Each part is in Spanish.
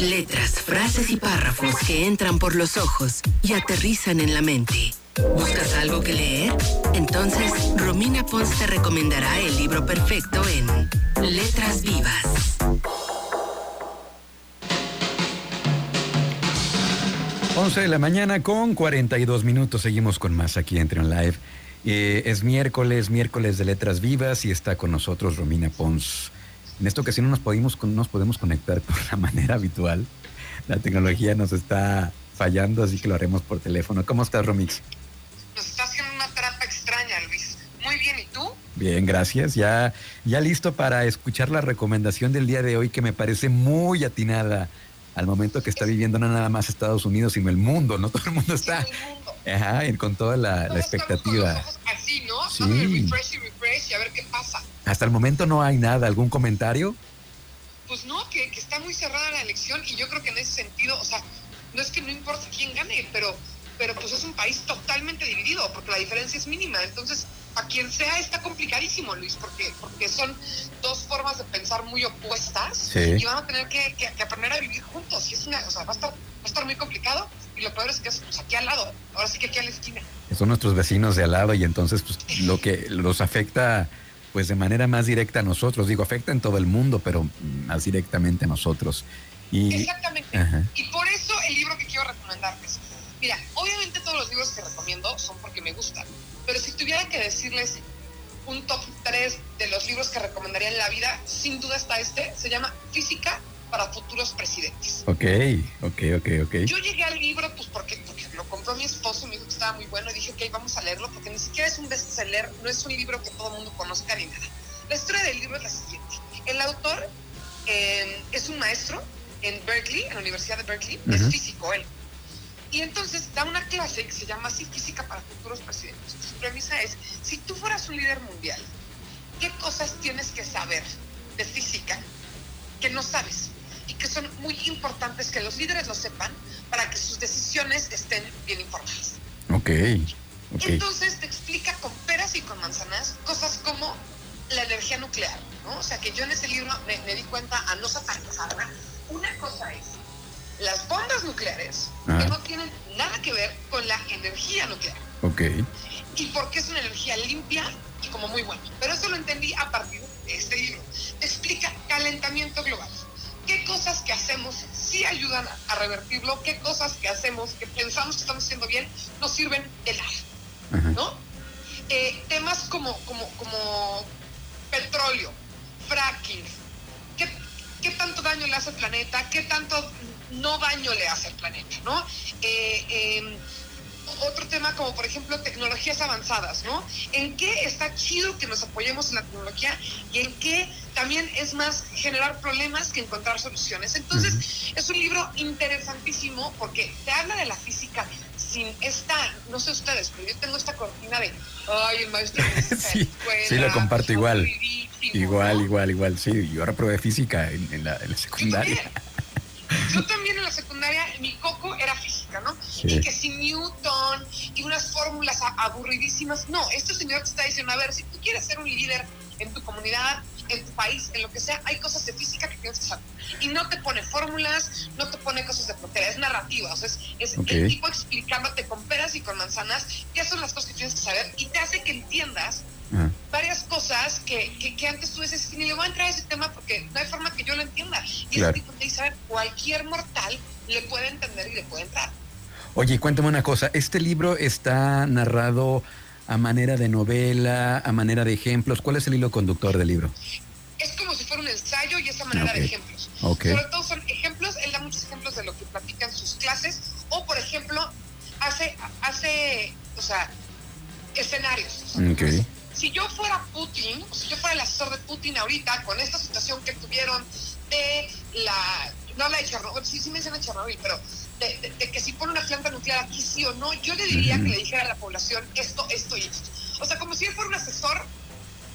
Letras, frases y párrafos que entran por los ojos y aterrizan en la mente. ¿Buscas algo que leer? Entonces, Romina Pons te recomendará el libro perfecto en Letras Vivas. 11 de la mañana con 42 minutos. Seguimos con más aquí en Trion Live. Eh, es miércoles, miércoles de Letras Vivas y está con nosotros Romina Pons. En esta ocasión no nos, podemos, nos podemos conectar por la manera habitual. La tecnología nos está fallando, así que lo haremos por teléfono. ¿Cómo estás, Romix? Nos está haciendo una trampa extraña, Luis. Muy bien, ¿y tú? Bien, gracias. Ya, ya listo para escuchar la recomendación del día de hoy que me parece muy atinada al momento que está viviendo no nada más Estados Unidos, sino el mundo, ¿no? Todo el mundo está Ajá, con toda la, expectativa. así, y refresh y a ver qué pasa. Hasta el momento no hay nada, ¿algún comentario? Pues no, que, que está muy cerrada la elección y yo creo que en ese sentido, o sea, no es que no importa quién gane, pero, pero pues es un país totalmente dividido, porque la diferencia es mínima. Entonces, a quien sea está complicadísimo, Luis, porque, porque son dos formas de pensar muy opuestas y van a tener que, aprender a vivir juntos. Y es una, o sea, va a estar, va a estar muy complicado. Y lo peor es que es pues, aquí al lado, ahora sí que aquí a la esquina. Son nuestros vecinos de al lado y entonces pues, lo que los afecta pues de manera más directa a nosotros. Digo, afecta en todo el mundo, pero más directamente a nosotros. Y, Exactamente. Y por eso el libro que quiero recomendarles. Mira, obviamente todos los libros que recomiendo son porque me gustan pero si tuviera que decirles un top 3 de los libros que recomendaría en la vida, sin duda está este, se llama Física para futuros presidentes. Ok, ok, ok, ok. Yo llegué al libro pues porque, lo compró mi esposo, me dijo que estaba muy bueno y dije, ok, vamos a leerlo porque ni siquiera es un bestseller, no es un libro que todo el mundo conozca ni nada. La historia del libro es la siguiente. El autor eh, es un maestro en Berkeley, en la Universidad de Berkeley, es físico él. Y entonces da una clase que se llama así Física para Futuros Presidentes. Su premisa es, si tú fueras un líder mundial, ¿qué cosas tienes que saber de física que no sabes? Que son muy importantes que los líderes lo sepan para que sus decisiones estén bien informadas. Ok. Entonces te explica con peras y con manzanas cosas como la energía nuclear, ¿no? O sea que yo en ese libro me, di cuenta a no satanizarla. Una cosa es las bombas nucleares que no tienen nada que ver con la energía nuclear. Ok. Y porque es una energía limpia y como muy buena. Pero eso lo entendí a partir de este libro. Explica calentamiento global. ¿Qué cosas que hacemos sí ayudan a revertirlo? ¿Qué cosas que hacemos que pensamos que estamos haciendo bien nos sirven de nada? ¿No? Eh, temas como, como, como petróleo, fracking, ¿qué, ¿qué tanto daño le hace al planeta? ¿Qué tanto no daño le hace al planeta, ¿no? Eh, em, otro tema como por ejemplo tecnologías avanzadas, ¿no? ¿En qué está chido que nos apoyemos en la tecnología y en qué también es más generar problemas que encontrar soluciones? Entonces, es un libro interesantísimo porque te habla de la física sin esta, no sé ustedes, pero yo tengo esta cortina de, ay, el maestro sí, sí, lo comparto igual. Igual, igual, igual, sí. Yo ahora probé física en, la, en la secundaria. Yo también en la secundaria, mi coco era física, ¿no? Y que si Newton y unas fórmulas aburridísimas. No, este señor te está diciendo, a ver, si tú quieres ser un líder en tu comunidad, en tu país, en lo que sea, hay cosas de física que tienes que saber. Y no te pone fórmulas, no te pone cosas de frontera, es narrativa. O sea, es, el tipo explicándote con peras y con manzanas qué son las cosas que tienes que saber y te hace que entiendas varias cosas que, que, antes tú dices, ni le voy a entrar a ese tema porque no hay forma que yo lo entienda. Y ese tipo te dice, cualquier mortal le puede entender y le puede entrar. Oye, cuéntame una cosa, ¿este libro está narrado a manera de novela, a manera de ejemplos? ¿Cuál es el hilo conductor del libro? Es como si fuera un ensayo y esa manera de ejemplos. Sobre todo son ejemplos, él da muchos ejemplos de lo que platica en sus clases, o por ejemplo, hace, hace o sea, escenarios. Okay si yo fuera Putin, o si yo fuera el asesor de Putin ahorita, con esta situación que tuvieron de la, no la de Chernobyl, sí, sí menciona Chernobyl, pero de, que si pone una planta nuclear aquí sí o no, yo le diría que le dijera a la población esto, esto y esto. O sea, como si él fuera un asesor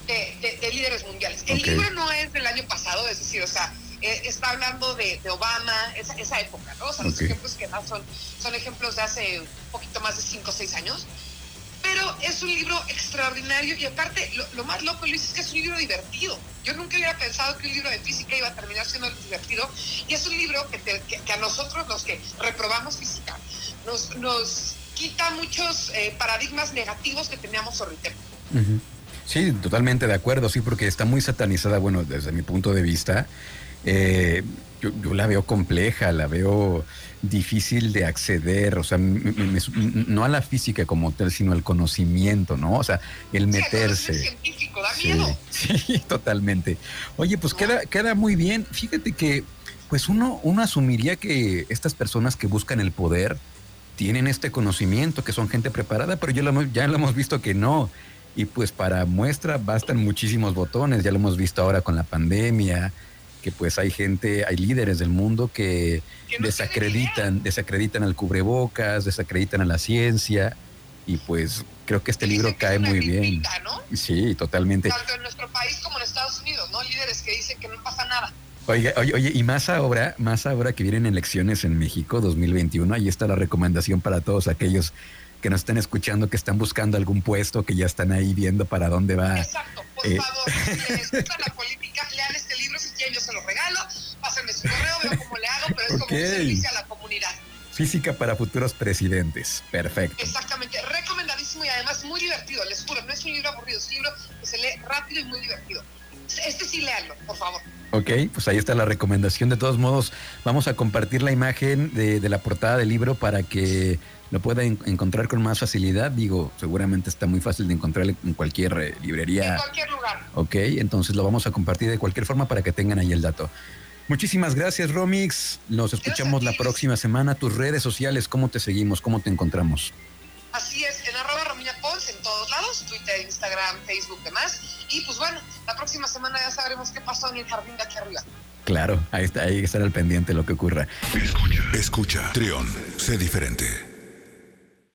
de, líderes mundiales. El libro no es del año pasado, es decir, o sea, eh, está hablando de, Obama, esa, esa, época, ¿no? O sea, los ejemplos que da son, son ejemplos de hace un poquito más de 5 o 6 años pero es un libro extraordinario y aparte lo, más loco, Luis, es que es un libro divertido. Yo nunca hubiera pensado que un libro de física iba a terminar siendo divertido y es un libro que, a nosotros los que reprobamos física nos, nos quita muchos eh, paradigmas negativos que teníamos sobre el tema. Sí, totalmente de acuerdo, sí, porque está muy satanizada, bueno, desde mi punto de vista. Eh, yo, la veo compleja, la veo difícil de acceder, o sea, no a la física como tal, sino al conocimiento, ¿no? O sea, el meterse. científico, da miedo. Sí, totalmente. Oye, pues queda, queda muy bien. Fíjate que, pues uno, uno asumiría que estas personas que buscan el poder tienen este conocimiento, que son gente preparada, pero ya lo, ya lo hemos visto que no. Y pues para muestra bastan muchísimos botones, ya lo hemos visto ahora con la pandemia, que pues hay gente, hay líderes del mundo que desacreditan, desacreditan al cubrebocas, desacreditan a la ciencia y pues creo que este libro cae muy bien. Sí, totalmente. Tanto en nuestro país como en Estados Unidos, ¿no? Líderes que dicen que no pasa nada. Oye, oye, oye, y más ahora, más ahora que vienen elecciones en México 2021, ahí está la recomendación para todos aquellos que nos estén escuchando, que están buscando algún puesto, que ya están ahí viendo para dónde va. Exacto, por eh, favor, si les gusta la política, servicio a la comunidad. Física para futuros presidentes, perfecto. Exactamente, recomendadísimo y además muy divertido, les juro, no es un libro aburrido, es un libro que se lee rápido y muy divertido. Este sí léanlo, por favor. Ok, pues ahí está la recomendación. De todos modos, vamos a compartir la imagen de, de la portada del libro para que lo pueda encontrar con más facilidad. Digo, seguramente está muy fácil de encontrar en cualquier eh, librería. En cualquier lugar. Ok, entonces lo vamos a compartir de cualquier forma para que tengan ahí el dato. Muchísimas gracias, Romix. Nos escuchamos la próxima semana. Tus redes sociales, ¿cómo te seguimos? ¿Cómo te encontramos? Así es, en arroba Romina Pons en todos lados, Twitter, Instagram, Facebook, demás. Y pues bueno, la próxima semana ya sabremos qué pasó en el jardín de aquí arriba. Claro, ahí está, ahí estará al pendiente lo que ocurra. Escucha, escucha, Trión, sé diferente.